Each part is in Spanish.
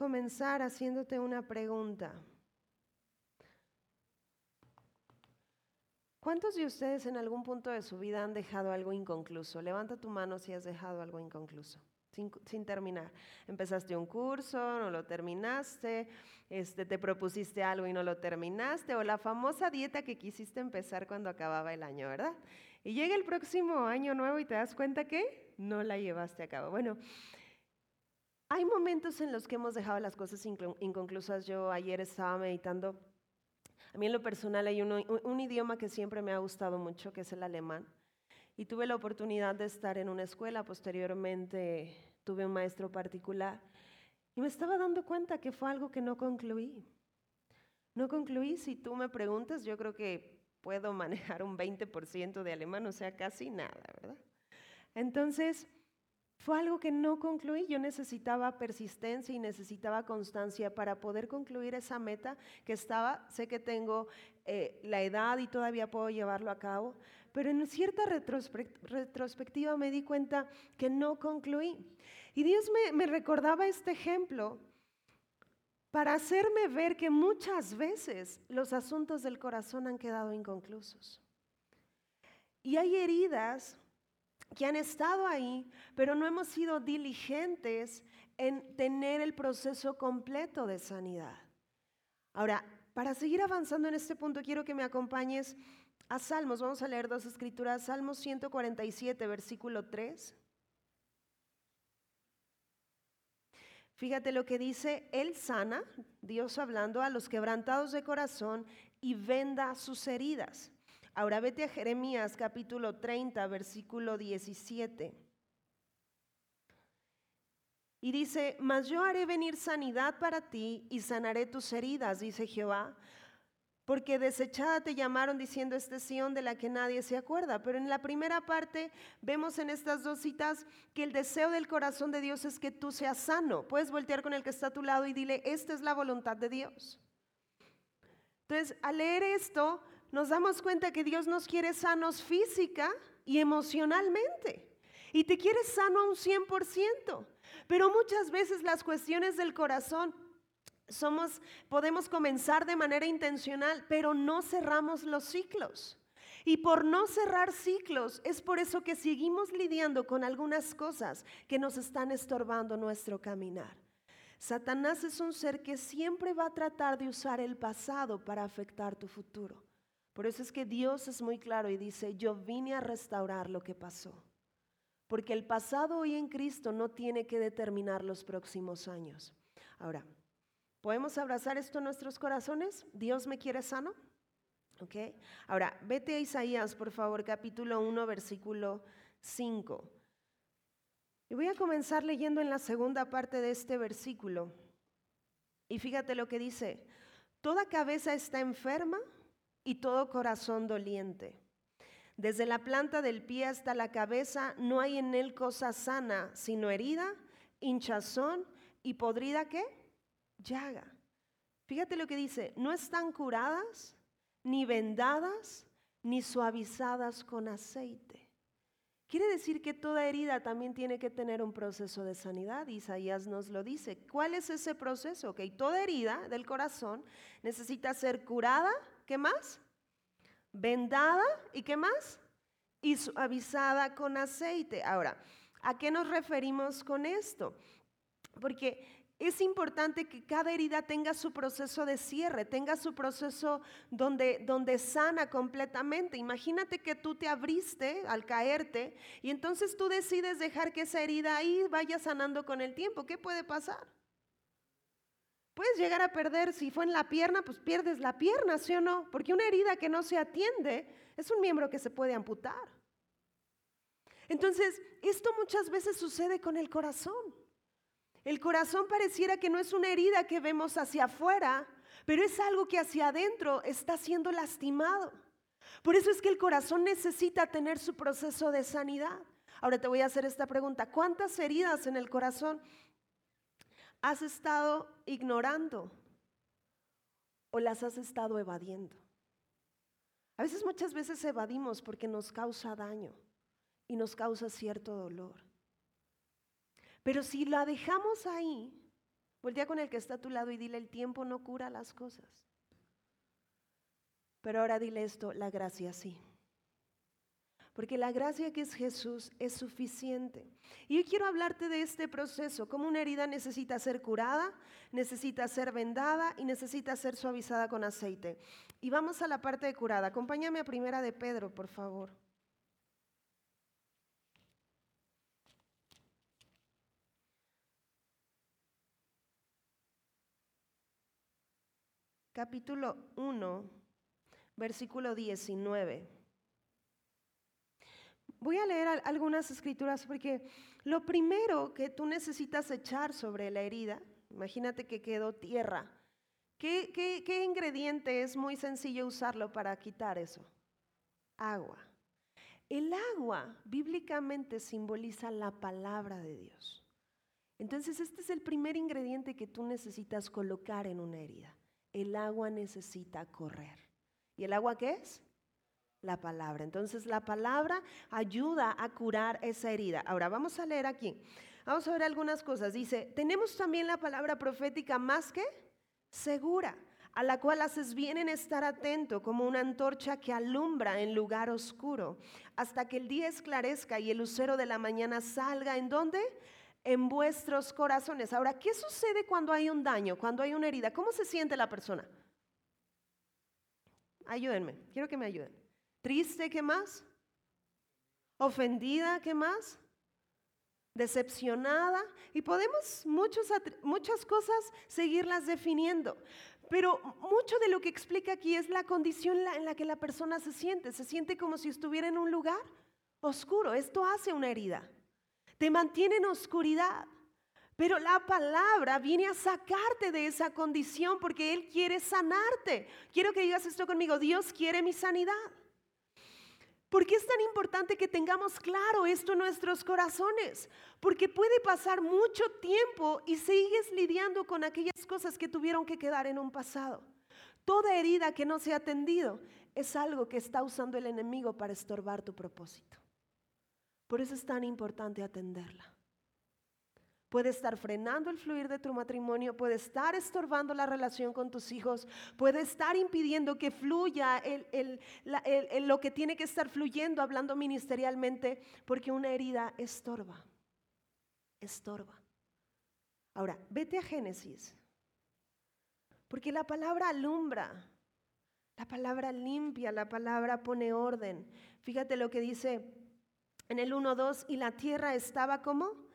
comenzar haciéndote una pregunta. ¿Cuántos de ustedes en algún punto de su vida han dejado algo inconcluso? Levanta tu mano si has dejado algo inconcluso, sin, terminar. Empezaste un curso, no lo terminaste, este, te propusiste algo y no lo terminaste, o la famosa dieta que quisiste empezar cuando acababa el año, ¿verdad? Y llega el próximo año nuevo y te das cuenta que no la llevaste a cabo. Bueno, hay momentos en los que hemos dejado las cosas inconclusas. Yo ayer estaba meditando a mí en lo personal hay un, idioma que siempre me ha gustado mucho, que es el alemán. Y tuve la oportunidad de estar en una escuela, posteriormente tuve un maestro particular. Y me estaba dando cuenta que fue algo que no concluí. No concluí, si tú me preguntas, yo creo que puedo manejar un 20% de alemán, o sea, casi nada, ¿verdad? Entonces, fue algo que no concluí. Yo necesitaba persistencia y necesitaba constancia para poder concluir esa meta que estaba. Sé que tengo eh, la edad y todavía puedo llevarlo a cabo, pero en cierta retrospectiva me di cuenta que no concluí. Y Dios me, me recordaba este ejemplo para hacerme ver que muchas veces los asuntos del corazón han quedado inconclusos. Y hay heridas que han estado ahí, pero no hemos sido diligentes en tener el proceso completo de sanidad. Ahora, para seguir avanzando en este punto, quiero que me acompañes a Salmos. Vamos a leer dos escrituras. Salmos 147, versículo 3. Fíjate lo que dice, Él sana, Dios hablando, a los quebrantados de corazón y venda sus heridas. Ahora vete a Jeremías capítulo 30, versículo 17. Y dice, mas yo haré venir sanidad para ti y sanaré tus heridas, dice Jehová, porque desechada te llamaron diciendo este Sión de la que nadie se acuerda. Pero en la primera parte vemos en estas dos citas que el deseo del corazón de Dios es que tú seas sano. Puedes voltear con el que está a tu lado y dile, esta es la voluntad de Dios. Entonces, al leer esto, nos damos cuenta que Dios nos quiere sanos física y emocionalmente. Y te quiere sano a un 100%. Pero muchas veces las cuestiones del corazón somos, podemos comenzar de manera intencional, pero no cerramos los ciclos. Y por no cerrar ciclos, es por eso que seguimos lidiando con algunas cosas que nos están estorbando nuestro caminar. Satanás es un ser que siempre va a tratar de usar el pasado para afectar tu futuro. Por eso es que Dios es muy claro y dice, yo vine a restaurar lo que pasó. Porque el pasado hoy en Cristo no tiene que determinar los próximos años. Ahora, ¿podemos abrazar esto en nuestros corazones? ¿Dios me quiere sano? ¿Ok? Ahora, vete a Isaías, por favor, capítulo 1, versículo 5. Y voy a comenzar leyendo en la segunda parte de este versículo. Y fíjate lo que dice, toda cabeza está enferma y todo corazón doliente. Desde la planta del pie hasta la cabeza no hay en él cosa sana, sino herida, hinchazón y podrida qué? Llaga. Fíjate lo que dice, no están curadas, ni vendadas, ni suavizadas con aceite. Quiere decir que toda herida también tiene que tener un proceso de sanidad. Isaías nos lo dice. ¿Cuál es ese proceso? Ok, toda herida del corazón necesita ser curada, ¿Qué más? Vendada y qué más? Y suavizada con aceite. Ahora, ¿a qué nos referimos con esto? Porque es importante que cada herida tenga su proceso de cierre, tenga su proceso donde, donde sana completamente. Imagínate que tú te abriste al caerte y entonces tú decides dejar que esa herida ahí vaya sanando con el tiempo. ¿Qué puede pasar? Puedes llegar a perder, si fue en la pierna, pues pierdes la pierna, ¿sí o no? Porque una herida que no se atiende es un miembro que se puede amputar. Entonces, esto muchas veces sucede con el corazón. El corazón pareciera que no es una herida que vemos hacia afuera, pero es algo que hacia adentro está siendo lastimado. Por eso es que el corazón necesita tener su proceso de sanidad. Ahora te voy a hacer esta pregunta. ¿Cuántas heridas en el corazón has estado ignorando o las has estado evadiendo. A veces, muchas veces evadimos porque nos causa daño y nos causa cierto dolor. Pero si la dejamos ahí, Voltea con el que está a tu lado y dile, el tiempo no cura las cosas. Pero ahora dile esto, la gracia sí. Porque la gracia que es Jesús es suficiente. Y yo quiero hablarte de este proceso, cómo una herida necesita ser curada, necesita ser vendada y necesita ser suavizada con aceite. Y vamos a la parte de curada. Acompáñame a primera de Pedro, por favor. Capítulo 1 versículo 19. Voy a leer algunas escrituras porque lo primero que tú necesitas echar sobre la herida, imagínate que quedó tierra. ¿Qué, ingrediente es muy sencillo usarlo para quitar eso? Agua. El agua bíblicamente simboliza la palabra de Dios. Entonces este es el primer ingrediente que tú necesitas colocar en una herida. El agua necesita correr. ¿Y el agua qué es? La palabra. Entonces la palabra ayuda a curar esa herida. Ahora vamos a leer aquí. Vamos a ver algunas cosas. Dice, tenemos también la palabra profética más que segura, a la cual haces bien en estar atento como una antorcha que alumbra en lugar oscuro, hasta que el día esclarezca y el lucero de la mañana salga. ¿En dónde? En vuestros corazones. Ahora, ¿qué sucede cuando hay un daño, cuando hay una herida? ¿Cómo se siente la persona? Ayúdenme, quiero que me ayuden. Triste, ¿qué más? Ofendida, ¿qué más? Decepcionada. Y podemos muchas cosas seguirlas definiendo. Pero mucho de lo que explica aquí es la condición en la que la persona se siente. Se siente como si estuviera en un lugar oscuro. Esto hace una herida. Te mantiene en oscuridad. Pero la palabra viene a sacarte de esa condición porque Él quiere sanarte. Quiero que digas esto conmigo, Dios quiere mi sanidad. ¿Por qué es tan importante que tengamos claro esto en nuestros corazones? Porque puede pasar mucho tiempo y sigues lidiando con aquellas cosas que tuvieron que quedar en un pasado. Toda herida que no se ha atendido es algo que está usando el enemigo para estorbar tu propósito. Por eso es tan importante atenderla puede estar frenando el fluir de tu matrimonio, puede estar estorbando la relación con tus hijos, puede estar impidiendo que fluya lo que tiene que estar fluyendo hablando ministerialmente, porque una herida estorba, estorba. Ahora, vete a Génesis, porque la palabra alumbra, la palabra limpia, la palabra pone orden. Fíjate lo que dice en el 1.2, y la tierra estaba como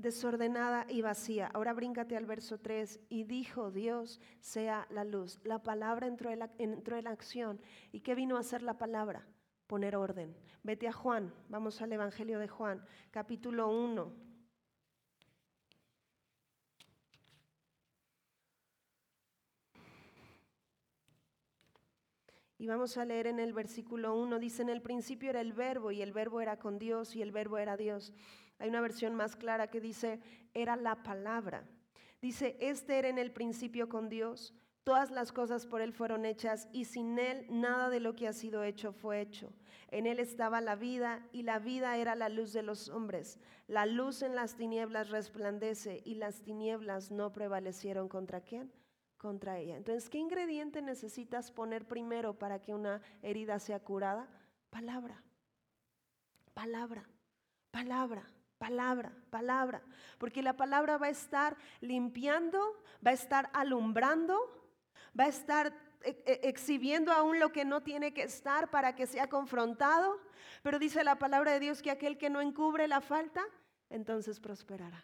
desordenada y vacía. Ahora bríncate al verso 3. Y dijo Dios, sea la luz. La palabra entró en la, entró en la acción. ¿Y qué vino a hacer la palabra? Poner orden. Vete a Juan. Vamos al Evangelio de Juan, capítulo 1. Y vamos a leer en el versículo 1, dice, en el principio era el verbo y el verbo era con Dios y el verbo era Dios. Hay una versión más clara que dice, era la palabra. Dice, este era en el principio con Dios, todas las cosas por Él fueron hechas y sin Él nada de lo que ha sido hecho fue hecho. En Él estaba la vida y la vida era la luz de los hombres. La luz en las tinieblas resplandece y las tinieblas no prevalecieron contra quién? Contra ella. Entonces, ¿qué ingrediente necesitas poner primero para que una herida sea curada? Palabra. Palabra. Palabra palabra, palabra, porque la palabra va a estar limpiando, va a estar alumbrando, va a estar e, e, exhibiendo aún lo que no tiene que estar para que sea confrontado, pero dice la palabra de Dios que aquel que no encubre la falta, entonces prosperará.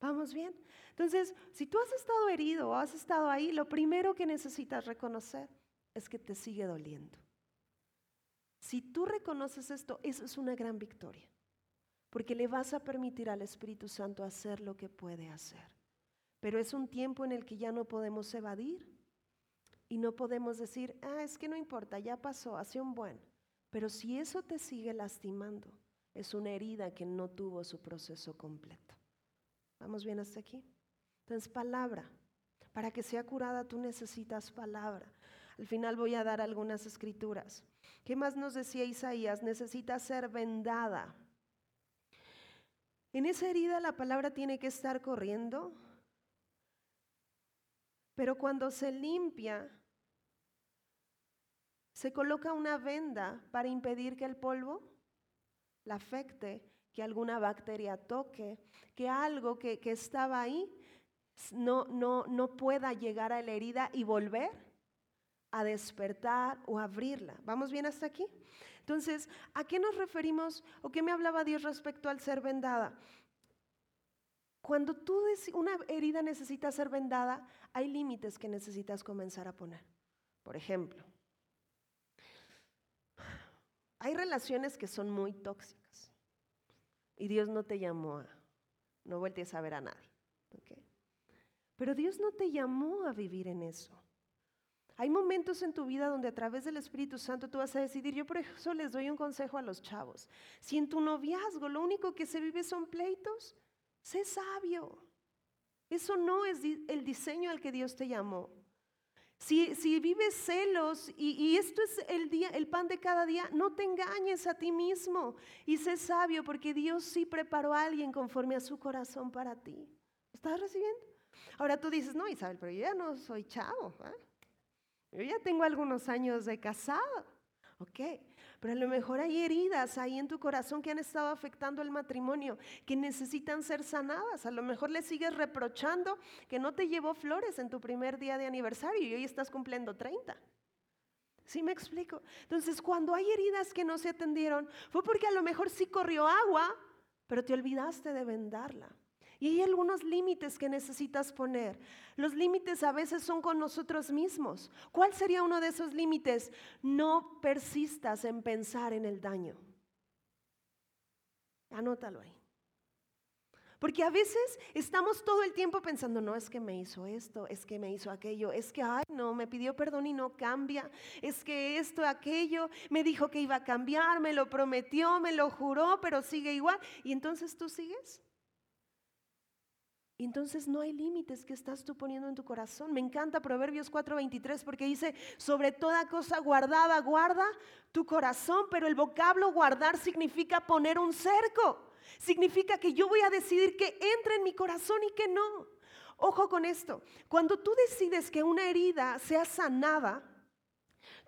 ¿Vamos bien? Entonces, si tú has estado herido o has estado ahí, lo primero que necesitas reconocer es que te sigue doliendo. Si tú reconoces esto, eso es una gran victoria porque le vas a permitir al Espíritu Santo hacer lo que puede hacer. Pero es un tiempo en el que ya no podemos evadir y no podemos decir, ah, es que no importa, ya pasó, hace un buen. Pero si eso te sigue lastimando, es una herida que no tuvo su proceso completo. ¿Vamos bien hasta aquí? Entonces, palabra. Para que sea curada tú necesitas palabra. Al final voy a dar algunas escrituras. ¿Qué más nos decía Isaías? Necesita ser vendada. En esa herida la palabra tiene que estar corriendo, Pero cuando se limpia, se coloca una venda para impedir que el polvo la afecte, que alguna bacteria toque, que algo que, que estaba ahí no, no, no pueda llegar a la herida y volver a despertar o abrirla. ¿Vamos bien hasta aquí? Entonces, ¿a qué nos referimos o qué me hablaba Dios respecto al ser vendada? Cuando tú una herida necesita ser vendada, hay límites que necesitas comenzar a poner. Por ejemplo, hay relaciones que son muy tóxicas y Dios no te llamó a, no vueltes a ver a nadie. Pero Dios no te llamó a vivir en eso. Hay momentos en tu vida donde a través del Espíritu Santo tú vas a decidir, yo por eso les doy un consejo a los chavos, si en tu noviazgo lo único que se vive son pleitos, sé sabio. Eso no es el diseño al que Dios te llamó. Si, si vives celos y, y, esto es el, día, el pan de cada día, no te engañes a ti mismo y sé sabio porque Dios sí preparó a alguien conforme a su corazón para ti. ¿Estás recibiendo? Ahora tú dices, no, Isabel, pero yo ya no soy chavo. ¿eh? Yo ya tengo algunos años de casado, ¿ok? Pero a lo mejor hay heridas ahí en tu corazón que han estado afectando el matrimonio, que necesitan ser sanadas. A lo mejor le sigues reprochando que no te llevó flores en tu primer día de aniversario y hoy estás cumpliendo 30. ¿Sí me explico? Entonces, cuando hay heridas que no se atendieron, fue porque a lo mejor sí corrió agua, pero te olvidaste de vendarla. Y hay algunos límites que necesitas poner. Los límites a veces son con nosotros mismos. ¿Cuál sería uno de esos límites? No persistas en pensar en el daño. Anótalo ahí. Porque a veces estamos todo el tiempo pensando, no es que me hizo esto, es que me hizo aquello, es que, ay, no, me pidió perdón y no cambia, es que esto, aquello, me dijo que iba a cambiar, me lo prometió, me lo juró, pero sigue igual. Y entonces tú sigues. Y entonces no hay límites que estás tú poniendo en tu corazón. Me encanta Proverbios 4:23 porque dice, sobre toda cosa guardada, guarda tu corazón, pero el vocablo guardar significa poner un cerco. Significa que yo voy a decidir que entre en mi corazón y que no. Ojo con esto, cuando tú decides que una herida sea sanada,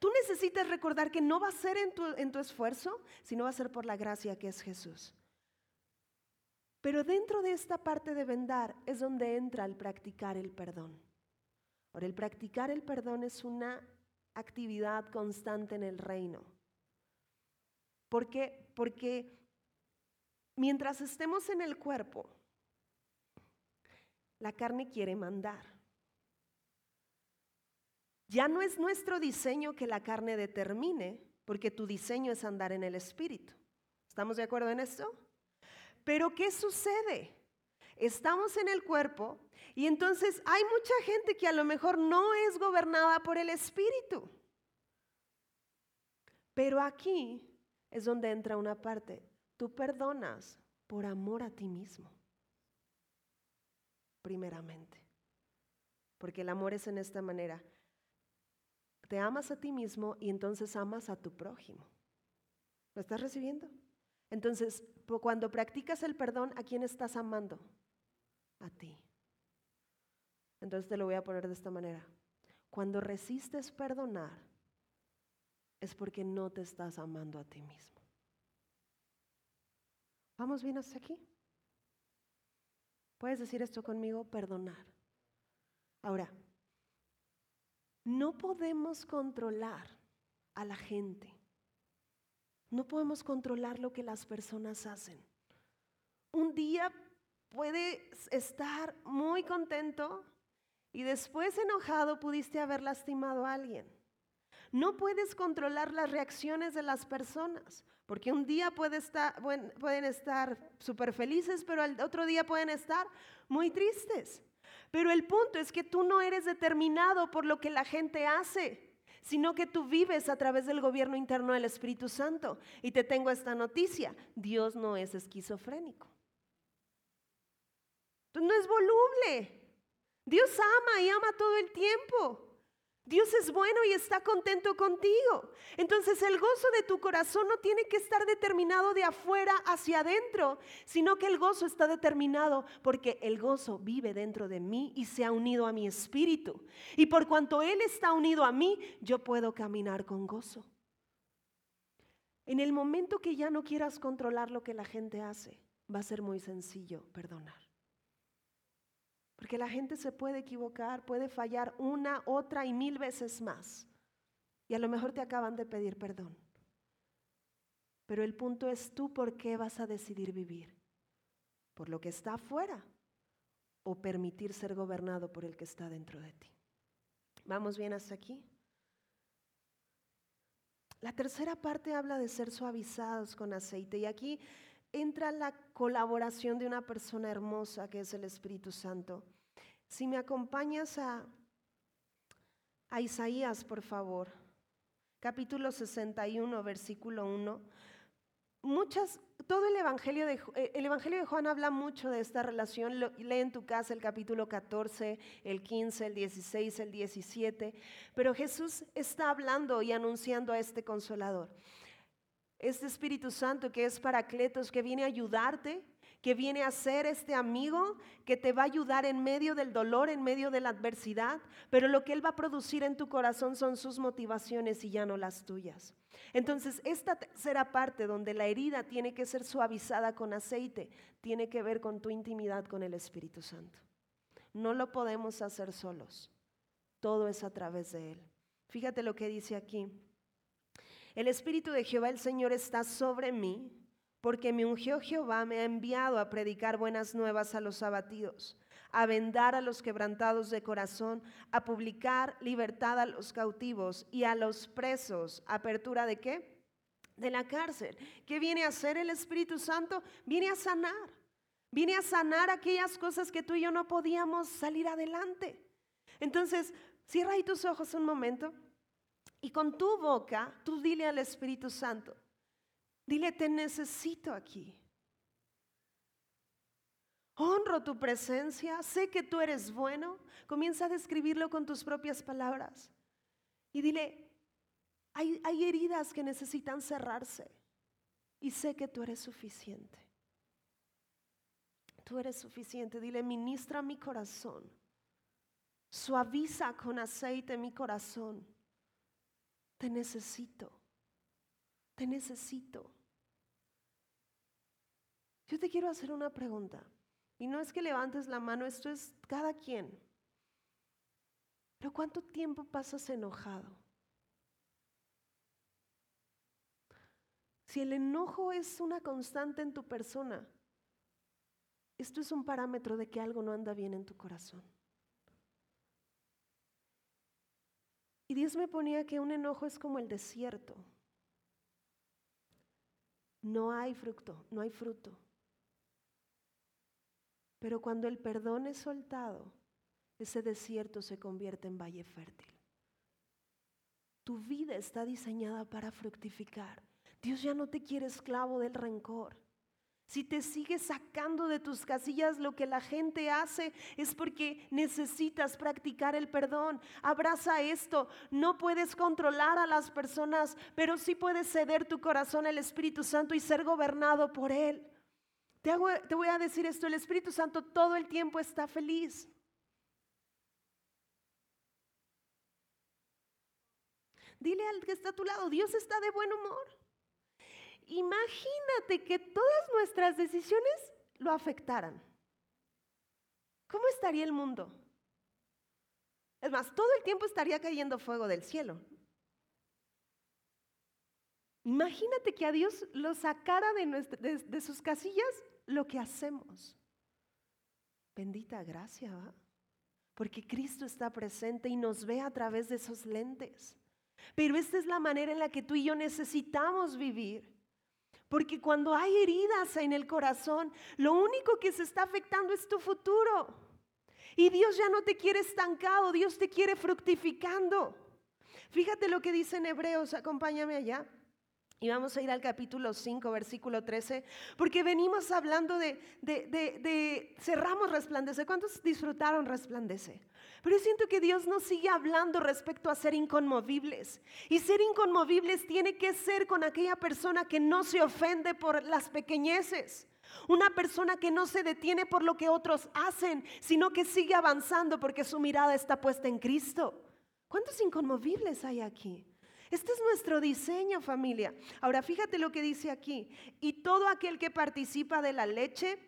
tú necesitas recordar que no va a ser en tu, en tu esfuerzo, sino va a ser por la gracia que es Jesús. Pero dentro de esta parte de vendar es donde entra el practicar el perdón. Ahora, el practicar el perdón es una actividad constante en el reino. ¿Por qué? Porque mientras estemos en el cuerpo, la carne quiere mandar. Ya no es nuestro diseño que la carne determine, porque tu diseño es andar en el espíritu. ¿Estamos de acuerdo en esto? Pero ¿qué sucede? Estamos en el cuerpo y entonces hay mucha gente que a lo mejor no es gobernada por el Espíritu. Pero aquí es donde entra una parte. Tú perdonas por amor a ti mismo. Primeramente. Porque el amor es en esta manera. Te amas a ti mismo y entonces amas a tu prójimo. ¿Lo estás recibiendo? Entonces, cuando practicas el perdón, ¿a quién estás amando? A ti. Entonces te lo voy a poner de esta manera. Cuando resistes perdonar, es porque no te estás amando a ti mismo. ¿Vamos bien hasta aquí? ¿Puedes decir esto conmigo? Perdonar. Ahora, no podemos controlar a la gente. No podemos controlar lo que las personas hacen. Un día puedes estar muy contento y después enojado pudiste haber lastimado a alguien. No puedes controlar las reacciones de las personas, porque un día pueden estar súper felices, pero al otro día pueden estar muy tristes. Pero el punto es que tú no eres determinado por lo que la gente hace sino que tú vives a través del gobierno interno del Espíritu Santo. Y te tengo esta noticia, Dios no es esquizofrénico. no es voluble. Dios ama y ama todo el tiempo. Dios es bueno y está contento contigo. Entonces el gozo de tu corazón no tiene que estar determinado de afuera hacia adentro, sino que el gozo está determinado porque el gozo vive dentro de mí y se ha unido a mi espíritu. Y por cuanto Él está unido a mí, yo puedo caminar con gozo. En el momento que ya no quieras controlar lo que la gente hace, va a ser muy sencillo perdonar. Porque la gente se puede equivocar, puede fallar una, otra y mil veces más. Y a lo mejor te acaban de pedir perdón. Pero el punto es tú por qué vas a decidir vivir. ¿Por lo que está afuera o permitir ser gobernado por el que está dentro de ti? ¿Vamos bien hasta aquí? La tercera parte habla de ser suavizados con aceite y aquí entra la colaboración de una persona hermosa que es el Espíritu Santo. Si me acompañas a, a Isaías, por favor, capítulo 61, versículo 1. Muchas, todo el evangelio, de, eh, el evangelio de Juan habla mucho de esta relación. lee en tu casa el capítulo 14, el 15, el 16, el 17. Pero Jesús está hablando y anunciando a este consolador. Este Espíritu Santo que es paracletos, que viene a ayudarte, que viene a ser este amigo que te va a ayudar en medio del dolor, en medio de la adversidad, pero lo que Él va a producir en tu corazón son sus motivaciones y ya no las tuyas. Entonces, esta tercera parte donde la herida tiene que ser suavizada con aceite, tiene que ver con tu intimidad con el Espíritu Santo. No lo podemos hacer solos, todo es a través de Él. Fíjate lo que dice aquí. El Espíritu de Jehová el Señor está sobre mí, porque me ungió Jehová, me ha enviado a predicar buenas nuevas a los abatidos, a vendar a los quebrantados de corazón, a publicar libertad a los cautivos y a los presos. ¿Apertura de qué? De la cárcel. ¿Qué viene a hacer el Espíritu Santo? Viene a sanar. Viene a sanar aquellas cosas que tú y yo no podíamos salir adelante. Entonces, cierra ahí tus ojos un momento. Y con tu boca, tú dile al Espíritu Santo, dile, te necesito aquí. Honro tu presencia, sé que tú eres bueno. Comienza a describirlo con tus propias palabras. Y dile, hay, hay heridas que necesitan cerrarse. Y sé que tú eres suficiente. Tú eres suficiente. Dile, ministra mi corazón. Suaviza con aceite mi corazón te necesito, te necesito. Yo te quiero hacer una pregunta. Y no es que levantes la mano, esto es cada quien. Pero ¿cuánto tiempo pasas enojado? Si el enojo es una constante en tu persona, esto es un parámetro de que algo no anda bien en tu corazón. Y Dios me ponía que un enojo es como el desierto. No hay fruto, no hay fruto. Pero cuando el perdón es soltado, ese desierto se convierte en valle fértil. Tu vida está diseñada para fructificar. Dios ya no te quiere esclavo del rencor. Si te sigues sacando de tus casillas lo que la gente hace, es porque necesitas practicar el perdón. Abraza esto. No puedes controlar a las personas, pero sí puedes ceder tu corazón al Espíritu Santo y ser gobernado por Él. Te, voy a decir esto, el Espíritu Santo todo el tiempo está feliz. Dile al que está a tu lado, Dios está de buen humor. Imagínate que todas nuestras decisiones lo afectaran. ¿Cómo estaría el mundo? Es más, todo el tiempo estaría cayendo fuego del cielo. Imagínate que a Dios lo sacara de, sus casillas lo que hacemos. Bendita gracia, ¿va? Porque Cristo está presente y nos ve a través de esos lentes. Pero esta es la manera en la que tú y yo necesitamos vivir. Porque cuando hay heridas en el corazón, lo único que se está afectando es tu futuro. Y Dios ya no te quiere estancado, Dios te quiere fructificando. Fíjate lo que dice en Hebreos, acompáñame allá. Y vamos a ir al capítulo 5, versículo 13, porque venimos hablando de, de, de, cerramos resplandece. ¿Cuántos disfrutaron resplandece? Pero yo siento que Dios nos sigue hablando respecto a ser inconmovibles. Y ser inconmovibles tiene que ser con aquella persona que no se ofende por las pequeñeces. Una persona que no se detiene por lo que otros hacen, sino que sigue avanzando porque su mirada está puesta en Cristo. ¿Cuántos inconmovibles hay aquí? Este es nuestro diseño, familia. Ahora fíjate lo que dice aquí. Y todo aquel que participa de la leche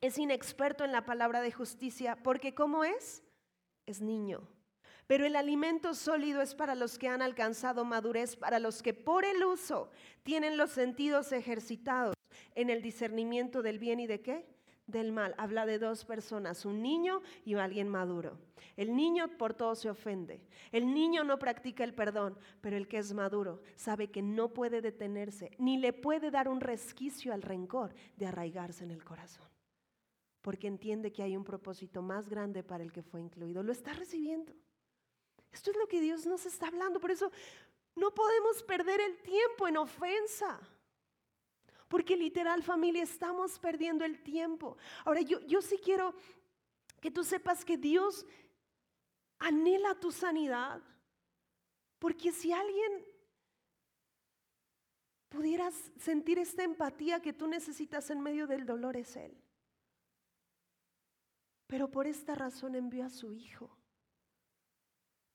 es inexperto en la palabra de justicia, porque ¿cómo es? Es niño. Pero el alimento sólido es para los que han alcanzado madurez, para los que por el uso tienen los sentidos ejercitados en el discernimiento del bien y de qué? Del mal. Habla de dos personas, un niño y alguien maduro. El niño por todo se ofende. El niño no practica el perdón, pero el que es maduro sabe que no puede detenerse, ni le puede dar un resquicio al rencor de arraigarse en el corazón. Porque entiende que hay un propósito más grande para el que fue incluido. Lo está recibiendo. Esto es lo que Dios nos está hablando. Por eso no podemos perder el tiempo en ofensa. Porque literal familia, estamos perdiendo el tiempo. Ahora yo, yo sí quiero que tú sepas que Dios anhela tu sanidad. Porque si alguien pudieras sentir esta empatía que tú necesitas en medio del dolor es Él. Pero por esta razón envió a su Hijo,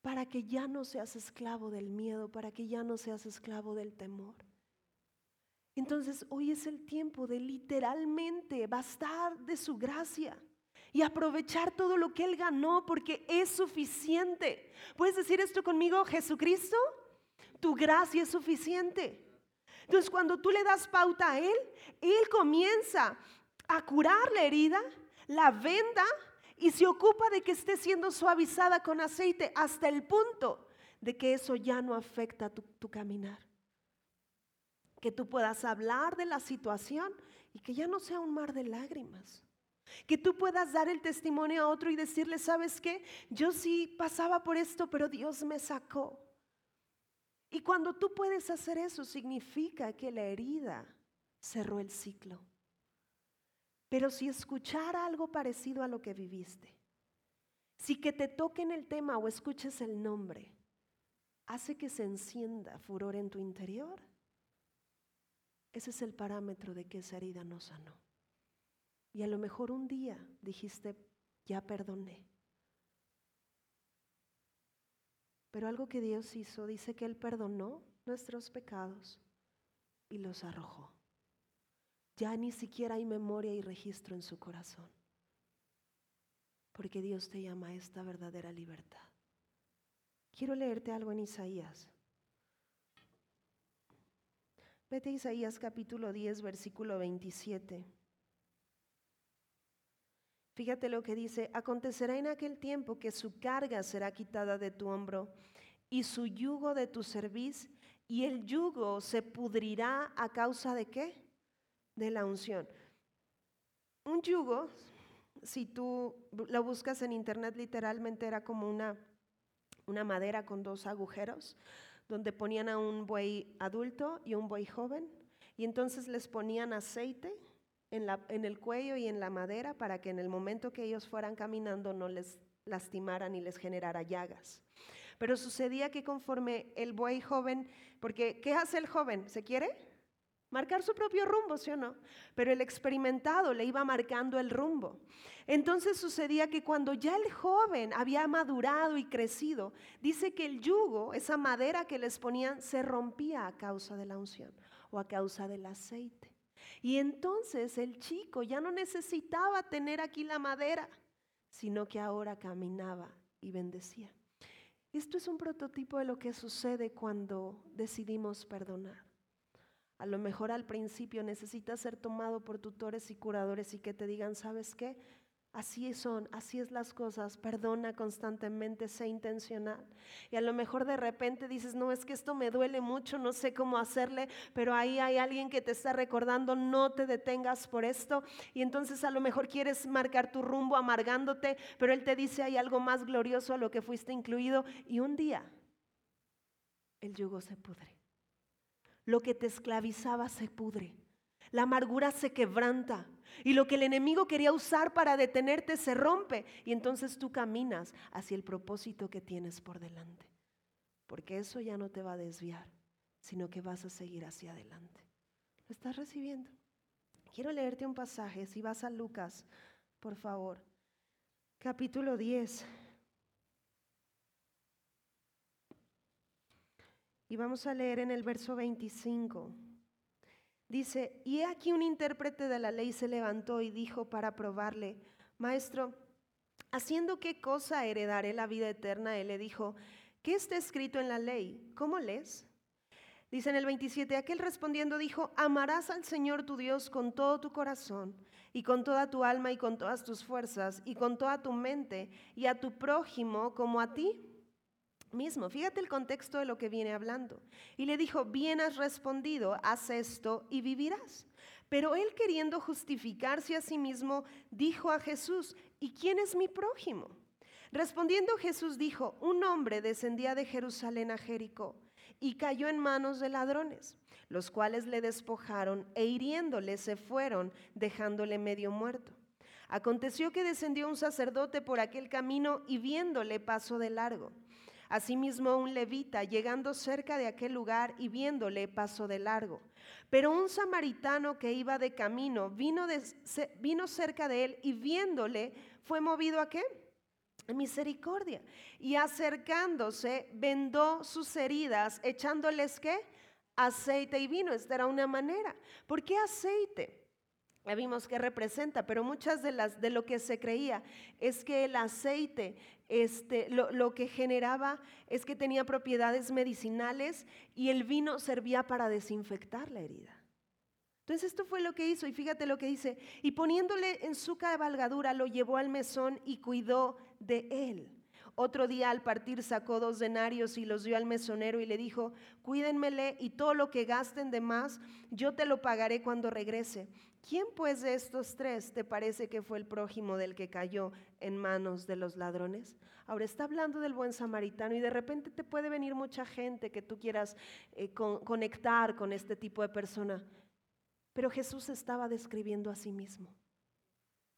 para que ya no seas esclavo del miedo, para que ya no seas esclavo del temor. Entonces hoy es el tiempo de literalmente bastar de su gracia y aprovechar todo lo que Él ganó porque es suficiente. ¿Puedes decir esto conmigo, Jesucristo? Tu gracia es suficiente. Entonces cuando tú le das pauta a Él, Él comienza a curar la herida, la venda y se ocupa de que esté siendo suavizada con aceite hasta el punto de que eso ya no afecta tu, tu caminar que tú puedas hablar de la situación y que ya no sea un mar de lágrimas. Que tú puedas dar el testimonio a otro y decirle, ¿sabes qué? Yo sí pasaba por esto, pero Dios me sacó. Y cuando tú puedes hacer eso, significa que la herida cerró el ciclo. Pero si escuchar algo parecido a lo que viviste, si que te toquen el tema o escuches el nombre, hace que se encienda furor en tu interior, ese es el parámetro de que esa herida no sanó. Y a lo mejor un día dijiste, ya perdoné. Pero algo que Dios hizo, dice que Él perdonó nuestros pecados y los arrojó. Ya ni siquiera hay memoria y registro en su corazón. Porque Dios te llama a esta verdadera libertad. Quiero leerte algo en Isaías. Vete a Isaías capítulo 10, versículo 27. Fíjate lo que dice, acontecerá en aquel tiempo que su carga será quitada de tu hombro y su yugo de tu cerviz, y el yugo se pudrirá a causa de qué? De la unción. Un yugo, si tú lo buscas en internet, literalmente era como una, una madera con dos agujeros donde ponían a un buey adulto y un buey joven, y entonces les ponían aceite en, la, en el cuello y en la madera para que en el momento que ellos fueran caminando no les lastimaran y les generara llagas. Pero sucedía que conforme el buey joven, porque ¿qué hace el joven? ¿Se quiere? Marcar su propio rumbo, ¿sí o no? Pero el experimentado le iba marcando el rumbo. Entonces sucedía que cuando ya el joven había madurado y crecido, dice que el yugo, esa madera que les ponían, se rompía a causa de la unción o a causa del aceite. Y entonces el chico ya no necesitaba tener aquí la madera, sino que ahora caminaba y bendecía. Esto es un prototipo de lo que sucede cuando decidimos perdonar. A lo mejor al principio necesitas ser tomado por tutores y curadores y que te digan, ¿sabes qué? Así son, así es las cosas, perdona constantemente, sé intencional. Y a lo mejor de repente dices, no, es que esto me duele mucho, no sé cómo hacerle, pero ahí hay alguien que te está recordando, no te detengas por esto. Y entonces a lo mejor quieres marcar tu rumbo amargándote, pero él te dice, hay algo más glorioso a lo que fuiste incluido. Y un día el yugo se pudre Lo que te esclavizaba se pudre. La amargura se quebranta. Y lo que el enemigo quería usar para detenerte se rompe. Y entonces tú caminas hacia el propósito que tienes por delante. Porque eso ya no te va a desviar, sino que vas a seguir hacia adelante. ¿Lo estás recibiendo? Quiero leerte un pasaje. Si vas a Lucas, por favor. Capítulo 10. Y vamos a leer en el verso 25. Dice, y aquí un intérprete de la ley se levantó y dijo para probarle, Maestro, ¿haciendo qué cosa heredaré la vida eterna? Él le dijo, ¿qué está escrito en la ley? ¿Cómo lees? Dice en el 27, aquel respondiendo dijo, amarás al Señor tu Dios con todo tu corazón y con toda tu alma y con todas tus fuerzas y con toda tu mente y a tu prójimo como a ti mismo. Fíjate el contexto de lo que viene hablando. Y le dijo, bien has respondido, haz esto y vivirás. Pero él queriendo justificarse a sí mismo, dijo a Jesús, ¿y quién es mi prójimo? Respondiendo Jesús dijo, un hombre descendía de Jerusalén a Jericó y cayó en manos de ladrones, los cuales le despojaron e hiriéndole se fueron, dejándole medio muerto. Aconteció que descendió un sacerdote por aquel camino y viéndole pasó de largo. Asimismo un levita, llegando cerca de aquel lugar y viéndole, pasó de largo. Pero un samaritano que iba de camino vino, vino cerca de él y viéndole, fue movido a qué? misericordia. Y acercándose, vendó sus heridas, echándoles qué? Aceite y vino. Esta era una manera. ¿Por qué aceite? Ya vimos que representa, pero muchas de las de lo que se creía es que el aceite, este, lo, lo que generaba es que tenía propiedades medicinales y el vino servía para desinfectar la herida. Entonces esto fue lo que hizo y fíjate lo que dice, y poniéndole en su cabalgadura lo llevó al mesón y cuidó de él. Otro día al partir sacó dos denarios y los dio al mesonero y le dijo, cuídenmele y todo lo que gasten de más, yo te lo pagaré cuando regrese. ¿Quién pues de estos tres te parece que fue el prójimo del que cayó en manos de los ladrones? Ahora está hablando del buen samaritano y de repente te puede venir mucha gente que tú quieras eh, conectar con este tipo de persona. Pero Jesús estaba describiendo a sí mismo.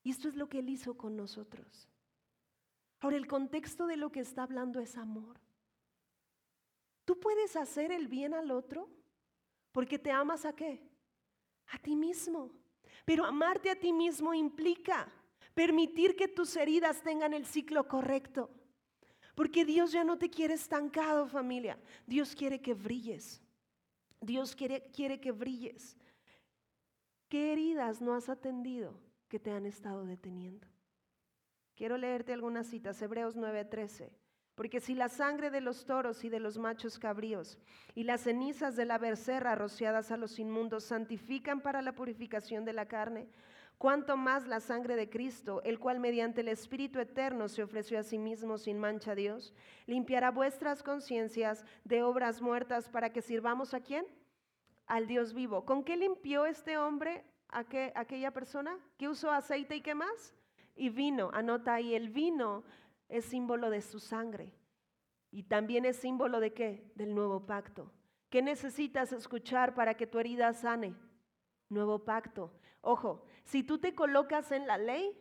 Y esto es lo que Él hizo con nosotros. Ahora, el contexto de lo que está hablando es amor. Tú puedes hacer el bien al otro porque te amas a qué? A ti mismo. Pero amarte a ti mismo implica permitir que tus heridas tengan el ciclo correcto. Porque Dios ya no te quiere estancado, familia. Dios quiere que brilles. Dios quiere, quiere que brilles. ¿Qué heridas no has atendido que te han estado deteniendo? Quiero leerte algunas citas, Hebreos 9:13. Porque si la sangre de los toros y de los machos cabríos y las cenizas de la becerra rociadas a los inmundos santifican para la purificación de la carne, cuanto más la sangre de Cristo, el cual mediante el Espíritu eterno se ofreció a sí mismo sin mancha a Dios, limpiará vuestras conciencias de obras muertas para que sirvamos a quién? al Dios vivo. ¿Con qué limpió este hombre a aquella persona? ¿Qué usó aceite y qué más? Y vino, anota ahí, el vino es símbolo de su sangre. Y también es símbolo de qué? Del nuevo pacto. ¿Qué necesitas escuchar para que tu herida sane? Nuevo pacto. Ojo, si tú te colocas en la ley,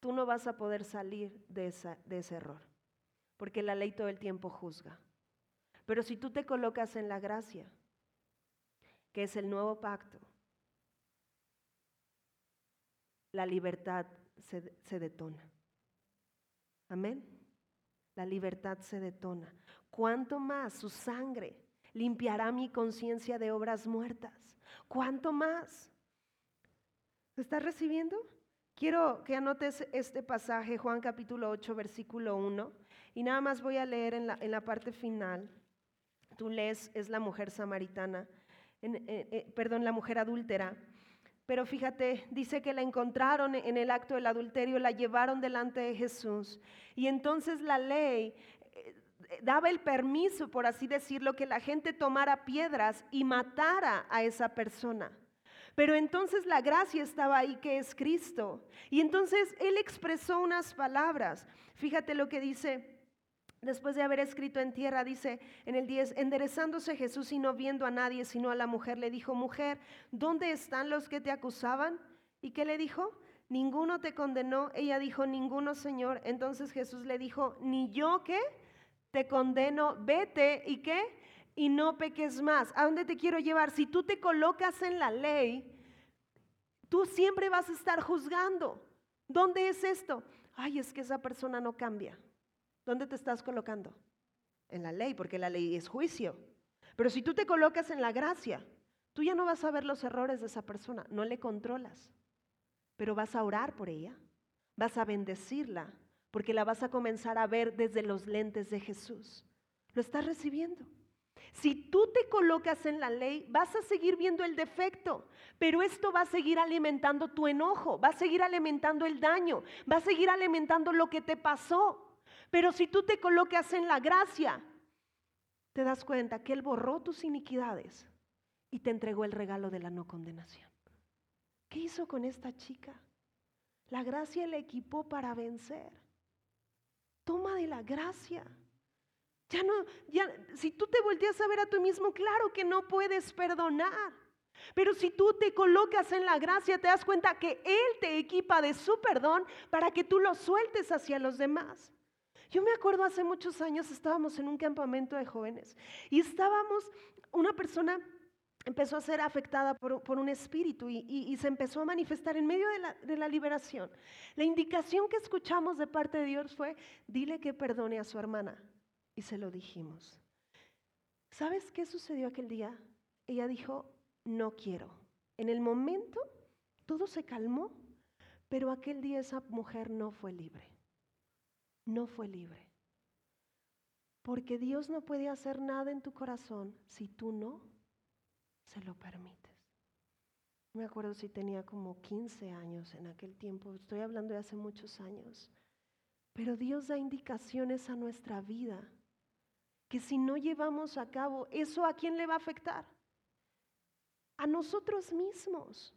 tú no vas a poder salir de, ese error, porque la ley todo el tiempo juzga. Pero si tú te colocas en la gracia, que es el nuevo pacto, la libertad se, detona. Amén. La libertad se detona. ¿Cuánto más su sangre limpiará mi conciencia de obras muertas? ¿Cuánto más? ¿Estás recibiendo? Quiero que anotes este pasaje, Juan capítulo 8, versículo 1, y nada más voy a leer en la, en la parte final. Tú lees, es la mujer samaritana eh, eh, perdón, la mujer adúltera. Pero fíjate, dice que la encontraron en el acto del adulterio, la llevaron delante de Jesús. Y entonces la ley eh, daba el permiso, por así decirlo, que la gente tomara piedras y matara a esa persona. Pero entonces la gracia estaba ahí, que es Cristo. Y entonces Él expresó unas palabras. Fíjate lo que dice después de haber escrito en tierra, dice en el 10, enderezándose Jesús y no viendo a nadie sino a la mujer, le dijo, mujer, ¿dónde están los que te acusaban? ¿Y qué le dijo? Ninguno te condenó. Ella dijo, ninguno, Señor. Entonces Jesús le dijo, ni yo qué, te condeno, vete y qué, y no peques más. ¿A dónde te quiero llevar? Si tú te colocas en la ley, tú siempre vas a estar juzgando. ¿Dónde es esto? Ay, es que esa persona no cambia. ¿Dónde te estás colocando? En la ley, porque la ley es juicio. Pero si tú te colocas en la gracia, tú ya no vas a ver los errores de esa persona, no le controlas, pero vas a orar por ella, vas a bendecirla, porque la vas a comenzar a ver desde los lentes de Jesús. Lo estás recibiendo. Si tú te colocas en la ley, vas a seguir viendo el defecto, pero esto va a seguir alimentando tu enojo, va a seguir alimentando el daño, va a seguir alimentando lo que te pasó. Pero si tú te colocas en la gracia, te das cuenta que Él borró tus iniquidades y te entregó el regalo de la no condenación. ¿Qué hizo con esta chica? La gracia le equipó para vencer. Toma de la gracia. Ya no, ya, si tú te volteas a ver a tú mismo, claro que no puedes perdonar. Pero si tú te colocas en la gracia, te das cuenta que Él te equipa de su perdón para que tú lo sueltes hacia los demás. Yo me acuerdo hace muchos años estábamos en un campamento de jóvenes y estábamos, una persona empezó a ser afectada por, un espíritu y, se empezó a manifestar en medio de la, de la liberación. La indicación que escuchamos de parte de Dios fue, dile que perdone a su hermana. Y se lo dijimos. ¿Sabes qué sucedió aquel día? Ella dijo, no quiero. En el momento todo se calmó, pero aquel día esa mujer no fue libre no fue libre. Porque Dios no puede hacer nada en tu corazón si tú no se lo permites. Me acuerdo si tenía como 15 años en aquel tiempo, estoy hablando de hace muchos años. Pero Dios da indicaciones a nuestra vida que si no llevamos a cabo, ¿eso a quién le va a afectar? A nosotros mismos.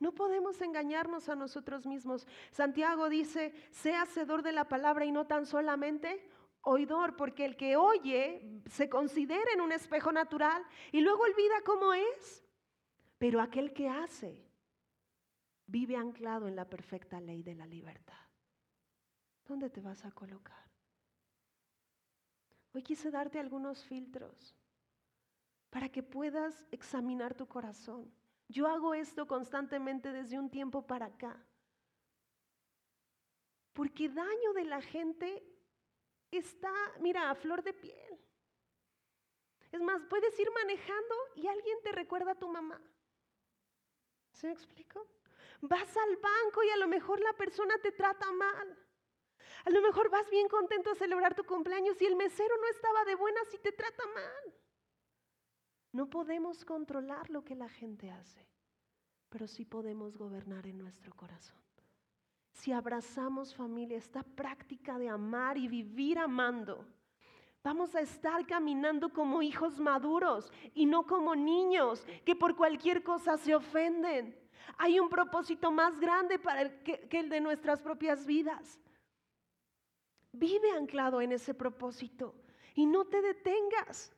No podemos engañarnos a nosotros mismos. Santiago dice, sea hacedor de la palabra y no tan solamente oidor, porque el que oye se considera en un espejo natural y luego olvida cómo es. Pero aquel que hace vive anclado en la perfecta ley de la libertad. ¿Dónde te vas a colocar? Hoy quise darte algunos filtros para que puedas examinar tu corazón. Yo hago esto constantemente desde un tiempo para acá. Porque daño de la gente está, mira, a flor de piel. Es más, puedes ir manejando y alguien te recuerda a tu mamá. ¿Se me explico? Vas al banco y a lo mejor la persona te trata mal. A lo mejor vas bien contento a celebrar tu cumpleaños y el mesero no estaba de buenas y te trata mal. No podemos controlar lo que la gente hace, pero sí podemos gobernar en nuestro corazón. Si abrazamos familia, esta práctica de amar y vivir amando, vamos a estar caminando como hijos maduros y no como niños que por cualquier cosa se ofenden. Hay un propósito más grande para el que, que el de nuestras propias vidas. Vive anclado en ese propósito y no te detengas.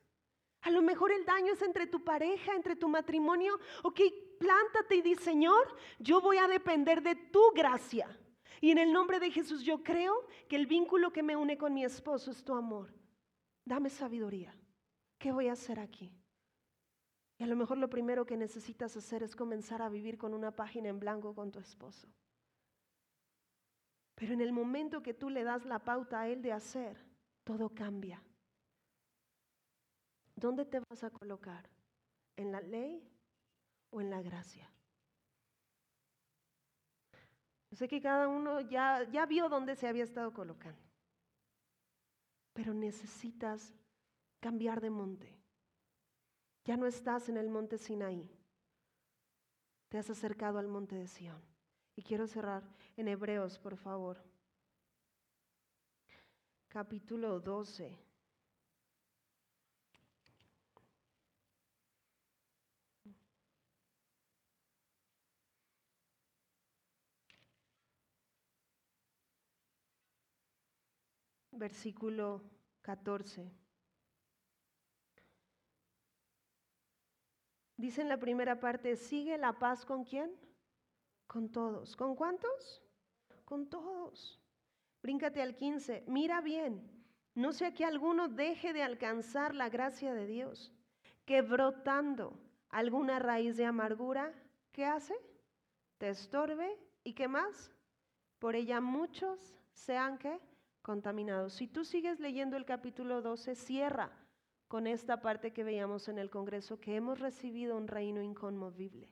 A lo mejor el daño es entre tu pareja, entre tu matrimonio. Ok, plántate y di, Señor, yo voy a depender de tu gracia. Y en el nombre de Jesús yo creo que el vínculo que me une con mi esposo es tu amor. Dame sabiduría. ¿Qué voy a hacer aquí? Y a lo mejor lo primero que necesitas hacer es comenzar a vivir con una página en blanco con tu esposo. Pero en el momento que tú le das la pauta a él de hacer, todo cambia. ¿Dónde te vas a colocar? ¿En la ley o en la gracia? sé que cada uno ya, ya vio dónde se había estado colocando, pero necesitas cambiar de monte. Ya no estás en el monte Sinaí, te has acercado al monte de Sión. Y quiero cerrar en Hebreos, por favor. Capítulo 12. Versículo 14. Dice en la primera parte, sigue la paz con quién? Con todos. ¿Con cuántos? Con todos. Bríncate al 15. Mira bien, no sea que alguno deje de alcanzar la gracia de Dios, que brotando alguna raíz de amargura, ¿qué hace? Te estorbe y qué más? Por ella muchos sean que contaminados. Si tú sigues leyendo el capítulo 12, cierra con esta parte que veíamos en el Congreso, que hemos recibido un reino inconmovible.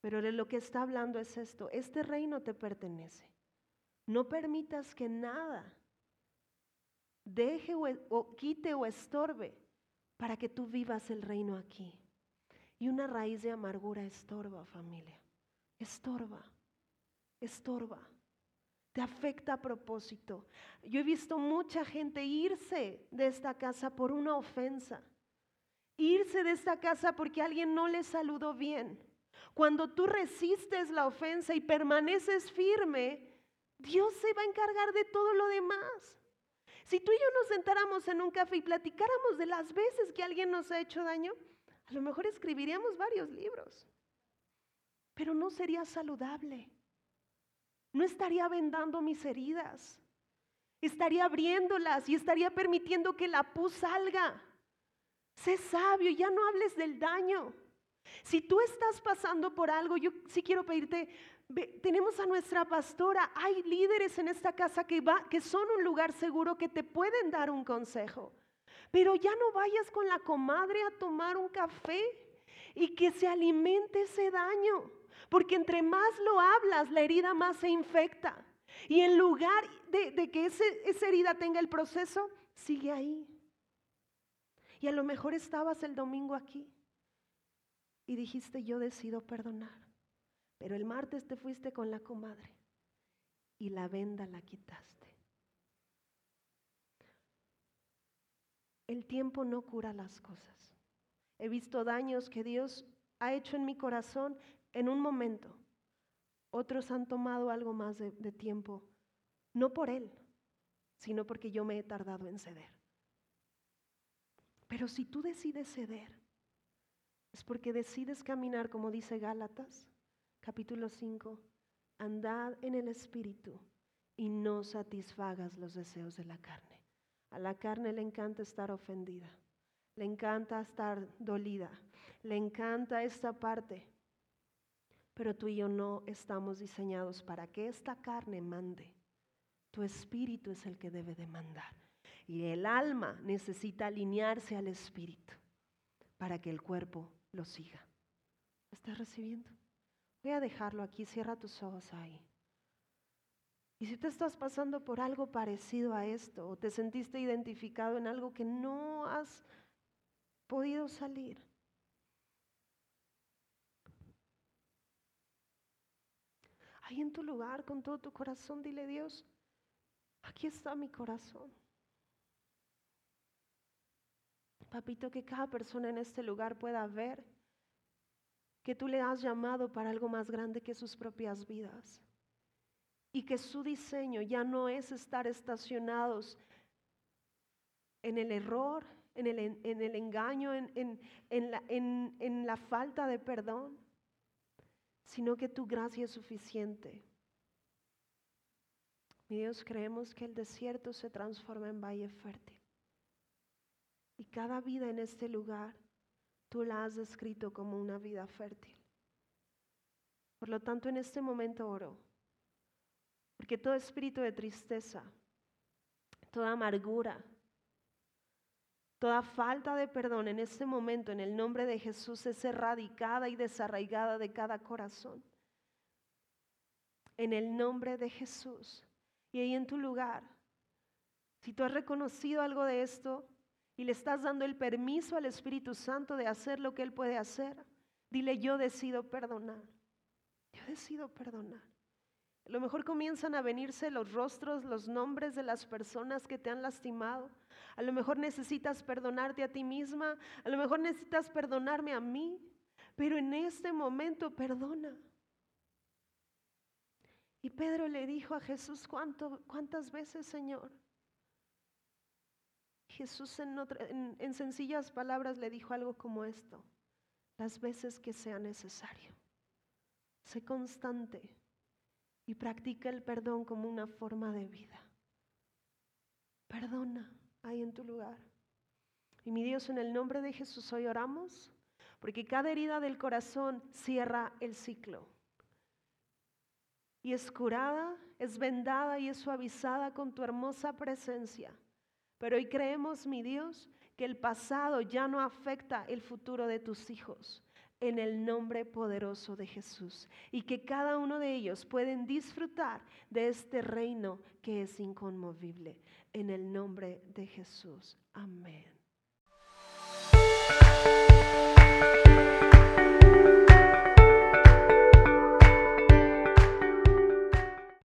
Pero de lo que está hablando es esto, este reino te pertenece. No permitas que nada deje o, quite o estorbe para que tú vivas el reino aquí. Y una raíz de amargura estorba, familia. Estorba, estorba. Te afecta a propósito. Yo he visto mucha gente irse de esta casa por una ofensa. Irse de esta casa porque alguien no le saludó bien. Cuando tú resistes la ofensa y permaneces firme, Dios se va a encargar de todo lo demás. Si tú y yo nos sentáramos en un café y platicáramos de las veces que alguien nos ha hecho daño, a lo mejor escribiríamos varios libros, pero no sería saludable. No estaría vendando mis heridas, estaría abriéndolas y estaría permitiendo que la pus salga. Sé sabio, ya no hables del daño. Si tú estás pasando por algo, yo sí quiero pedirte, tenemos a nuestra pastora, hay líderes en esta casa que, va, que son un lugar seguro que te pueden dar un consejo. Pero ya no vayas con la comadre a tomar un café y que se alimente ese daño. Porque entre más lo hablas, la herida más se infecta. Y en lugar de, que ese, esa herida tenga el proceso, sigue ahí. Y a lo mejor estabas el domingo aquí y dijiste, yo decido perdonar. Pero el martes te fuiste con la comadre y la venda la quitaste. El tiempo no cura las cosas. He visto daños que Dios ha hecho en mi corazón en un momento. Otros han tomado algo más de, tiempo, no por Él, sino porque yo me he tardado en ceder. Pero si tú decides ceder, es porque decides caminar, como dice Gálatas, capítulo 5, andad en el Espíritu y no satisfagas los deseos de la carne. A la carne le encanta estar ofendida, le encanta estar dolida, le encanta esta parte. Pero tú y yo no estamos diseñados para que esta carne mande. Tu espíritu es el que debe de mandar. Y el alma necesita alinearse al espíritu para que el cuerpo lo siga. ¿Estás recibiendo? Voy a dejarlo aquí, cierra tus ojos ahí. Y si te estás pasando por algo parecido a esto, o te sentiste identificado en algo que no has podido salir, ahí en tu lugar, con todo tu corazón, dile Dios, aquí está mi corazón. Papito, que cada persona en este lugar pueda ver que tú le has llamado para algo más grande que sus propias vidas. Y que su diseño ya no es estar estacionados en el error, en el, en el engaño, en, la, en la falta de perdón, sino que tu gracia es suficiente. Mi Dios, creemos que el desierto se transforma en valle fértil. Y cada vida en este lugar tú la has descrito como una vida fértil. Por lo tanto, en este momento oro, porque todo espíritu de tristeza, toda amargura, toda falta de perdón en este momento, en el nombre de Jesús, es erradicada y desarraigada de cada corazón. En el nombre de Jesús. Y ahí en tu lugar, si tú has reconocido algo de esto, y le estás dando el permiso al Espíritu Santo de hacer lo que Él puede hacer, dile, yo decido perdonar. Yo decido perdonar. A lo mejor comienzan a venirse los rostros, los nombres de las personas que te han lastimado. A lo mejor necesitas perdonarte a ti misma. A lo mejor necesitas perdonarme a mí. Pero en este momento perdona. Y Pedro le dijo a Jesús, ¿cuánto, ¿cuántas veces, Señor? Jesús en, en sencillas palabras le dijo algo como esto, las veces que sea necesario. Sé constante y practica el perdón como una forma de vida. Perdona ahí en tu lugar. Y mi Dios, en el nombre de Jesús hoy oramos, porque cada herida del corazón cierra el ciclo. Y es curada, es vendada y es suavizada con tu hermosa presencia. Pero hoy creemos, mi Dios, que el pasado ya no afecta el futuro de tus hijos en el nombre poderoso de Jesús y que cada uno de ellos pueden disfrutar de este reino que es inconmovible en el nombre de Jesús. Amén.